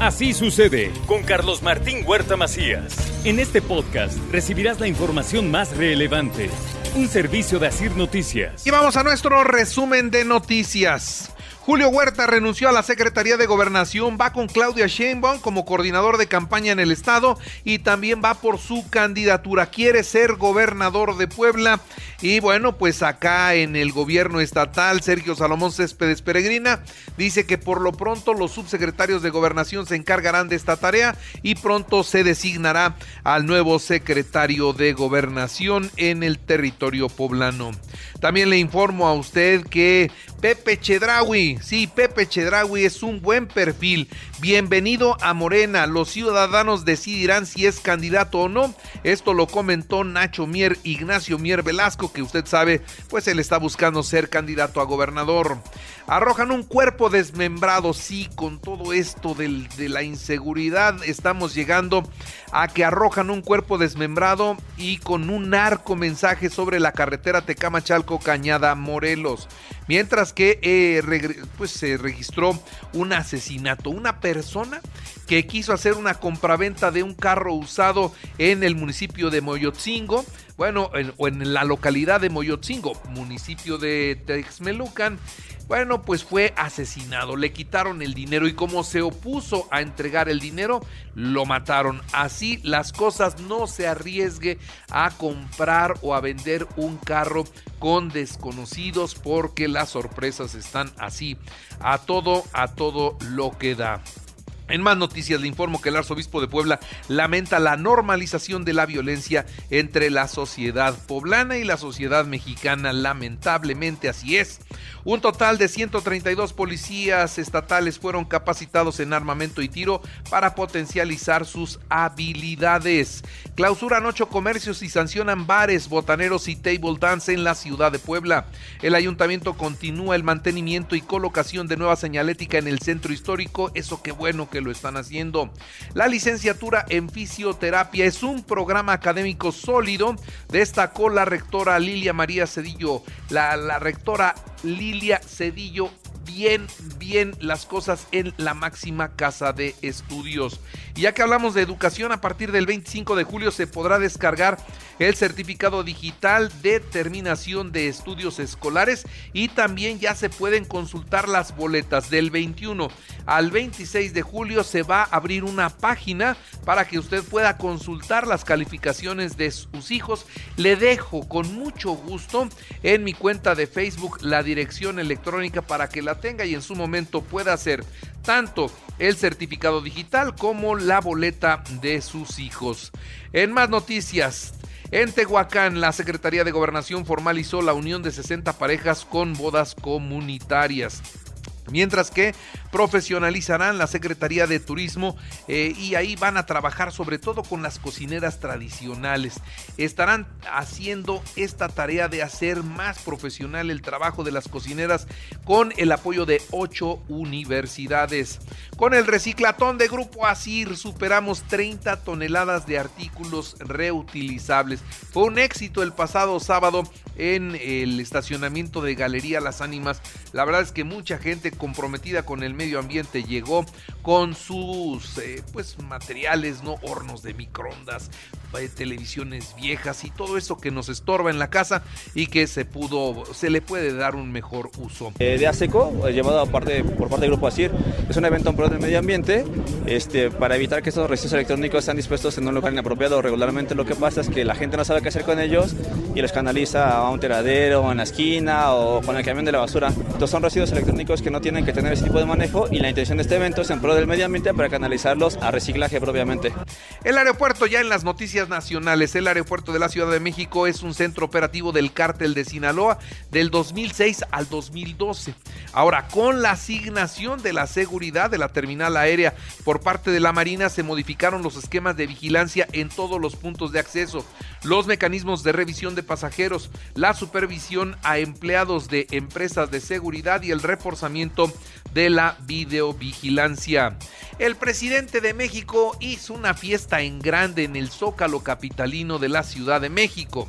Así sucede con Carlos Martín Huerta Macías. En este podcast recibirás la información más relevante. Un servicio de Asir Noticias. Y vamos a nuestro resumen de noticias. Julio Huerta renunció a la Secretaría de Gobernación, va con Claudia Sheinbaum como coordinador de campaña en el estado y también va por su candidatura. Quiere ser gobernador de Puebla y bueno, pues acá en el gobierno estatal, Sergio Salomón Céspedes Peregrina dice que por lo pronto los subsecretarios de Gobernación se encargarán de esta tarea y pronto se designará al nuevo secretario de Gobernación en el territorio poblano. También le informo a usted que Pepe Chedraui, sí, Pepe Chedraui es un buen perfil. Bienvenido a Morena. Los ciudadanos decidirán si es candidato o no. Esto lo comentó Nacho Mier, Ignacio Mier Velasco, que usted sabe, pues él está buscando ser candidato a gobernador. Arrojan un cuerpo desmembrado, sí, con todo esto de la inseguridad estamos llegando a que arrojan un cuerpo desmembrado y con un arco mensaje sobre la carretera Tecamachalco Cañada Morelos. Mientras que eh, pues se registró un asesinato, una persona que quiso hacer una compraventa de un carro usado en el municipio de Moyotzingo, bueno, en, o en la localidad de Moyotzingo, municipio de Texmelucan, bueno, pues fue asesinado, le quitaron el dinero y como se opuso a entregar el dinero, lo mataron. Así las cosas no se arriesgue a comprar o a vender un carro con desconocidos porque las sorpresas están así, a todo, a todo lo que da. En más noticias le informo que el arzobispo de Puebla lamenta la normalización de la violencia entre la sociedad poblana y la sociedad mexicana. Lamentablemente así es. Un total de 132 policías estatales fueron capacitados en armamento y tiro para potencializar sus habilidades. Clausuran ocho comercios y sancionan bares, botaneros y table dance en la ciudad de Puebla. El ayuntamiento continúa el mantenimiento y colocación de nueva señalética en el centro histórico. Eso qué bueno que lo están haciendo. La licenciatura en fisioterapia es un programa académico sólido, destacó la rectora Lilia María Cedillo. La, la rectora Lilia Cedillo bien, bien las cosas en la máxima casa de estudios. Y ya que hablamos de educación, a partir del 25 de julio se podrá descargar el certificado digital de terminación de estudios escolares y también ya se pueden consultar las boletas. Del 21 al 26 de julio se va a abrir una página para que usted pueda consultar las calificaciones de sus hijos. Le dejo con mucho gusto en mi cuenta de Facebook la dirección electrónica para que la tenga y en su momento pueda hacer tanto el certificado digital como la boleta de sus hijos. En más noticias, en Tehuacán, la Secretaría de Gobernación formalizó la unión de 60 parejas con bodas comunitarias. Mientras que profesionalizarán la Secretaría de Turismo eh, y ahí van a trabajar sobre todo con las cocineras tradicionales. Estarán haciendo esta tarea de hacer más profesional el trabajo de las cocineras con el apoyo de ocho universidades. Con el reciclatón de Grupo Asir superamos 30 toneladas de artículos reutilizables. Fue un éxito el pasado sábado en el estacionamiento de Galería Las Ánimas. La verdad es que mucha gente comprometida con el medio ambiente llegó con sus eh, pues materiales, ¿no? Hornos de microondas, eh, televisiones viejas y todo eso que nos estorba en la casa y que se pudo, se le puede dar un mejor uso. Eh, de ASECO, llevado aparte, por parte del Grupo ASIR, es un evento en pro del medio ambiente este, para evitar que estos residuos electrónicos sean dispuestos en un lugar inapropiado. Regularmente lo que pasa es que la gente no sabe qué hacer con ellos y los canaliza a un tiradero, en la esquina o con el camión de la basura. Entonces son residuos electrónicos que no tienen que tener ese tipo de manejo y la intención de este evento es en pro del medio ambiente para canalizarlos a reciclaje propiamente. El aeropuerto ya en las noticias nacionales, el aeropuerto de la Ciudad de México es un centro operativo del cártel de Sinaloa del 2006 al 2012. Ahora, con la asignación de la seguridad de la terminal aérea por parte de la Marina se modificaron los esquemas de vigilancia en todos los puntos de acceso, los mecanismos de revisión de pasajeros, la supervisión a empleados de empresas de seguridad y el reforzamiento de la videovigilancia. El presidente de México hizo una fiesta en grande en el Zócalo capitalino de la Ciudad de México.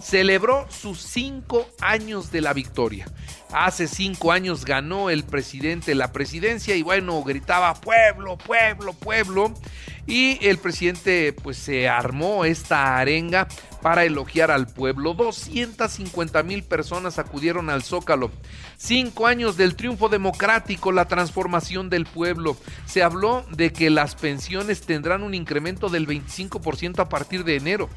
Celebró sus cinco años de la victoria. Hace cinco años ganó el presidente la presidencia y bueno, gritaba pueblo, pueblo, pueblo. Y el presidente pues se armó esta arenga para elogiar al pueblo. 250 mil personas acudieron al Zócalo. Cinco años del triunfo democrático, la transformación del pueblo. Se habló de que las pensiones tendrán un incremento del 25% a partir de enero.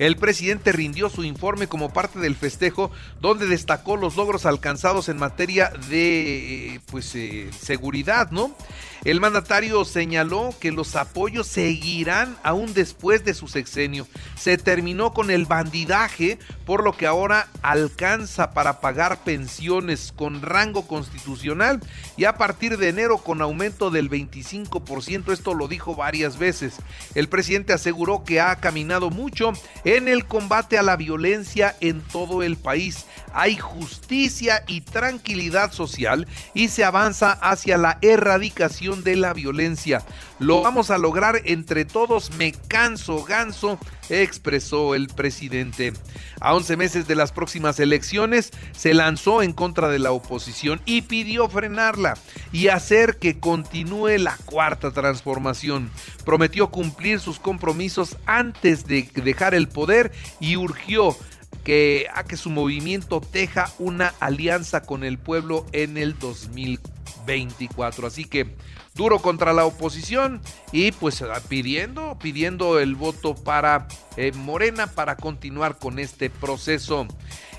El presidente rindió su informe como parte del festejo donde destacó los logros alcanzados en materia de eh, pues eh, seguridad, ¿no? El mandatario señaló que los apoyos seguirán aún después de su sexenio. Se terminó con el bandidaje, por lo que ahora alcanza para pagar pensiones con rango constitucional y a partir de enero con aumento del 25%. Esto lo dijo varias veces. El presidente aseguró que ha caminado mucho en el combate a la violencia en todo el país. Hay justicia y tranquilidad social y se avanza hacia la erradicación de la violencia. Lo vamos a lograr entre todos, me canso ganso, expresó el presidente. A 11 meses de las próximas elecciones, se lanzó en contra de la oposición y pidió frenarla y hacer que continúe la cuarta transformación. Prometió cumplir sus compromisos antes de dejar el poder y urgió que a que su movimiento teja una alianza con el pueblo en el 2024. Así que duro contra la oposición y pues pidiendo, pidiendo el voto para eh, Morena para continuar con este proceso.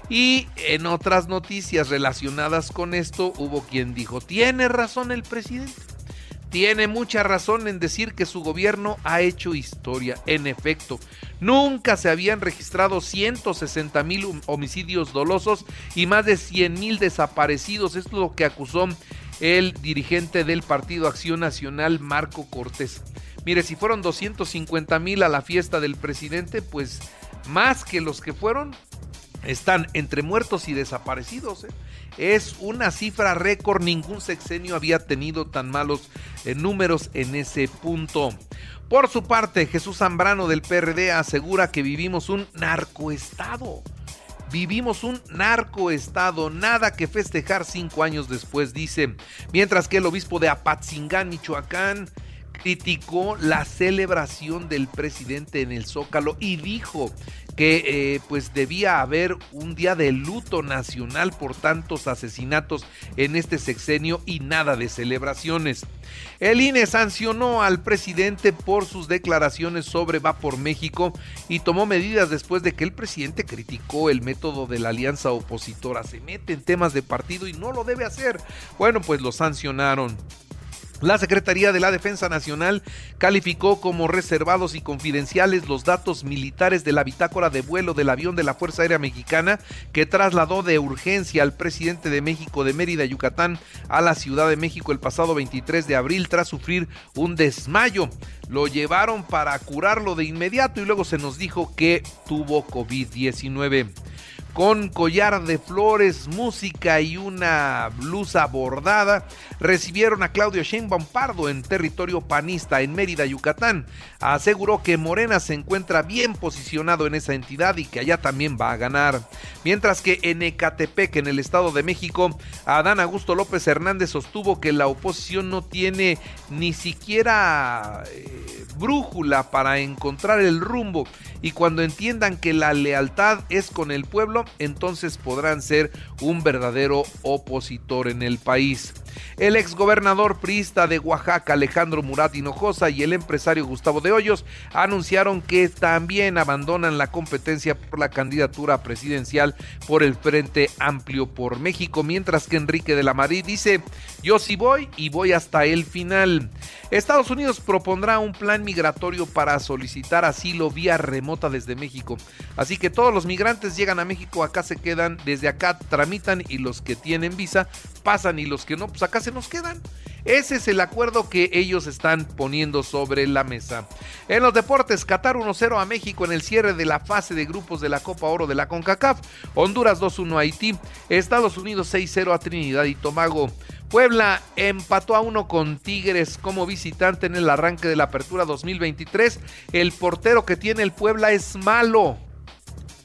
Y en otras noticias relacionadas con esto, hubo quien dijo, tiene razón el presidente. Tiene mucha razón en decir que su gobierno ha hecho historia. En efecto, nunca se habían registrado 160 mil homicidios dolosos y más de 100 mil desaparecidos. Esto es lo que acusó el dirigente del Partido Acción Nacional, Marco Cortés. Mire, si fueron 250 mil a la fiesta del presidente, pues más que los que fueron, están entre muertos y desaparecidos. ¿eh? Es una cifra récord, ningún sexenio había tenido tan malos eh, números en ese punto. Por su parte, Jesús Zambrano del PRD asegura que vivimos un narcoestado. Vivimos un narcoestado, nada que festejar cinco años después, dice. Mientras que el obispo de Apatzingán, Michoacán, criticó la celebración del presidente en el Zócalo y dijo que eh, pues debía haber un día de luto nacional por tantos asesinatos en este sexenio y nada de celebraciones. El INE sancionó al presidente por sus declaraciones sobre Va por México y tomó medidas después de que el presidente criticó el método de la alianza opositora. Se mete en temas de partido y no lo debe hacer. Bueno, pues lo sancionaron. La Secretaría de la Defensa Nacional calificó como reservados y confidenciales los datos militares de la bitácora de vuelo del avión de la Fuerza Aérea Mexicana que trasladó de urgencia al presidente de México de Mérida, Yucatán, a la Ciudad de México el pasado 23 de abril tras sufrir un desmayo. Lo llevaron para curarlo de inmediato y luego se nos dijo que tuvo COVID-19 con collar de flores, música y una blusa bordada, recibieron a Claudio Sheinbaum Pardo en territorio panista en Mérida, Yucatán. Aseguró que Morena se encuentra bien posicionado en esa entidad y que allá también va a ganar. Mientras que en Ecatepec, en el Estado de México, Adán Augusto López Hernández sostuvo que la oposición no tiene ni siquiera eh, brújula para encontrar el rumbo y cuando entiendan que la lealtad es con el pueblo, entonces podrán ser un verdadero opositor en el país. El exgobernador priista de Oaxaca, Alejandro Murat Hinojosa, y el empresario Gustavo de Hoyos anunciaron que también abandonan la competencia por la candidatura presidencial por el Frente Amplio por México, mientras que Enrique de la Marí dice, yo sí voy y voy hasta el final. Estados Unidos propondrá un plan migratorio para solicitar asilo vía remota desde México. Así que todos los migrantes llegan a México, acá se quedan, desde acá tramitan y los que tienen visa pasan y los que no, pues acá se nos quedan. Ese es el acuerdo que ellos están poniendo sobre la mesa. En los deportes, Qatar 1-0 a México en el cierre de la fase de grupos de la Copa Oro de la CONCACAF. Honduras 2-1 a Haití. Estados Unidos 6-0 a Trinidad y Tobago. Puebla empató a uno con Tigres como visitante en el arranque de la apertura 2023. El portero que tiene el Puebla es malo.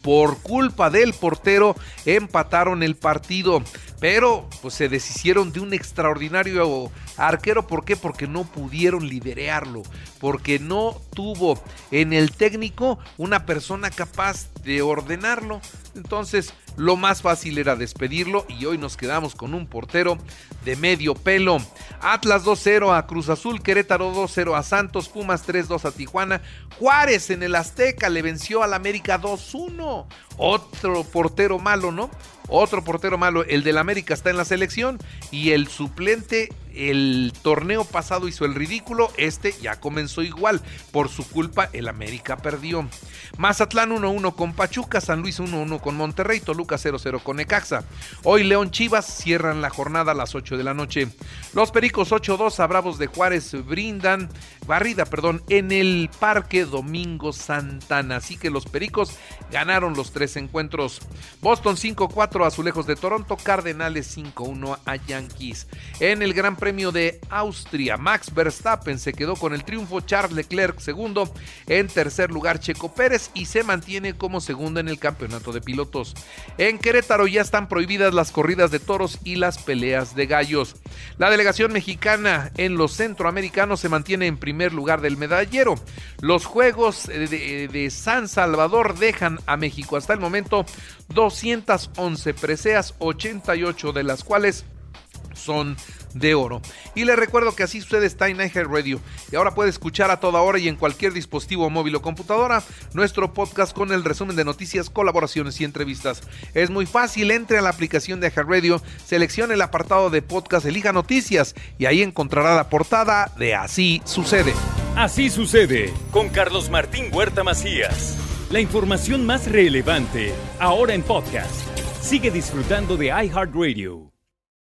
por culpa del portero empataron el partido. Pero pues se deshicieron de un extraordinario arquero. ¿Por qué? Porque no pudieron liderarlo. Porque no tuvo en el técnico una persona capaz de ordenarlo. Entonces lo más fácil era despedirlo y hoy nos quedamos con un portero de medio pelo. Atlas 2-0 a Cruz Azul, Querétaro 2-0 a Santos, Pumas 3-2 a Tijuana, Juárez en el Azteca le venció al América 2-1. Otro portero malo, ¿no? Otro portero malo, el del América está en la selección y el suplente el torneo pasado hizo el ridículo, este ya comenzó igual. Por su culpa, el América perdió. Mazatlán 1-1 con Pachuca, San Luis 1-1 con Monterrey, Toluca 0-0 con Necaxa. Hoy León Chivas cierran la jornada a las 8 de la noche. Los Pericos 8-2 a Bravos de Juárez brindan barrida, perdón, en el Parque Domingo Santana. Así que los Pericos ganaron los tres encuentros. Boston 5-4 a Azulejos de Toronto, Cardenales 5-1 a Yankees. En el Gran Premio de Austria, Max Verstappen se quedó con el triunfo, Charles Leclerc segundo, en tercer lugar Checo Pérez y se mantiene como segundo en el campeonato de pilotos. En Querétaro ya están prohibidas las corridas de toros y las peleas de gallos. La delegación mexicana en los centroamericanos se mantiene en primer lugar del medallero. Los Juegos de, de San Salvador dejan a México hasta el momento 211 preseas, 88 de las cuales son de oro. Y le recuerdo que así sucede está en Radio y ahora puede escuchar a toda hora y en cualquier dispositivo móvil o computadora nuestro podcast con el resumen de noticias, colaboraciones y entrevistas. Es muy fácil, entre a la aplicación de Radio seleccione el apartado de podcast, elija noticias y ahí encontrará la portada de Así sucede. Así sucede con Carlos Martín Huerta Macías. La información más relevante ahora en podcast. Sigue disfrutando de iHeartRadio.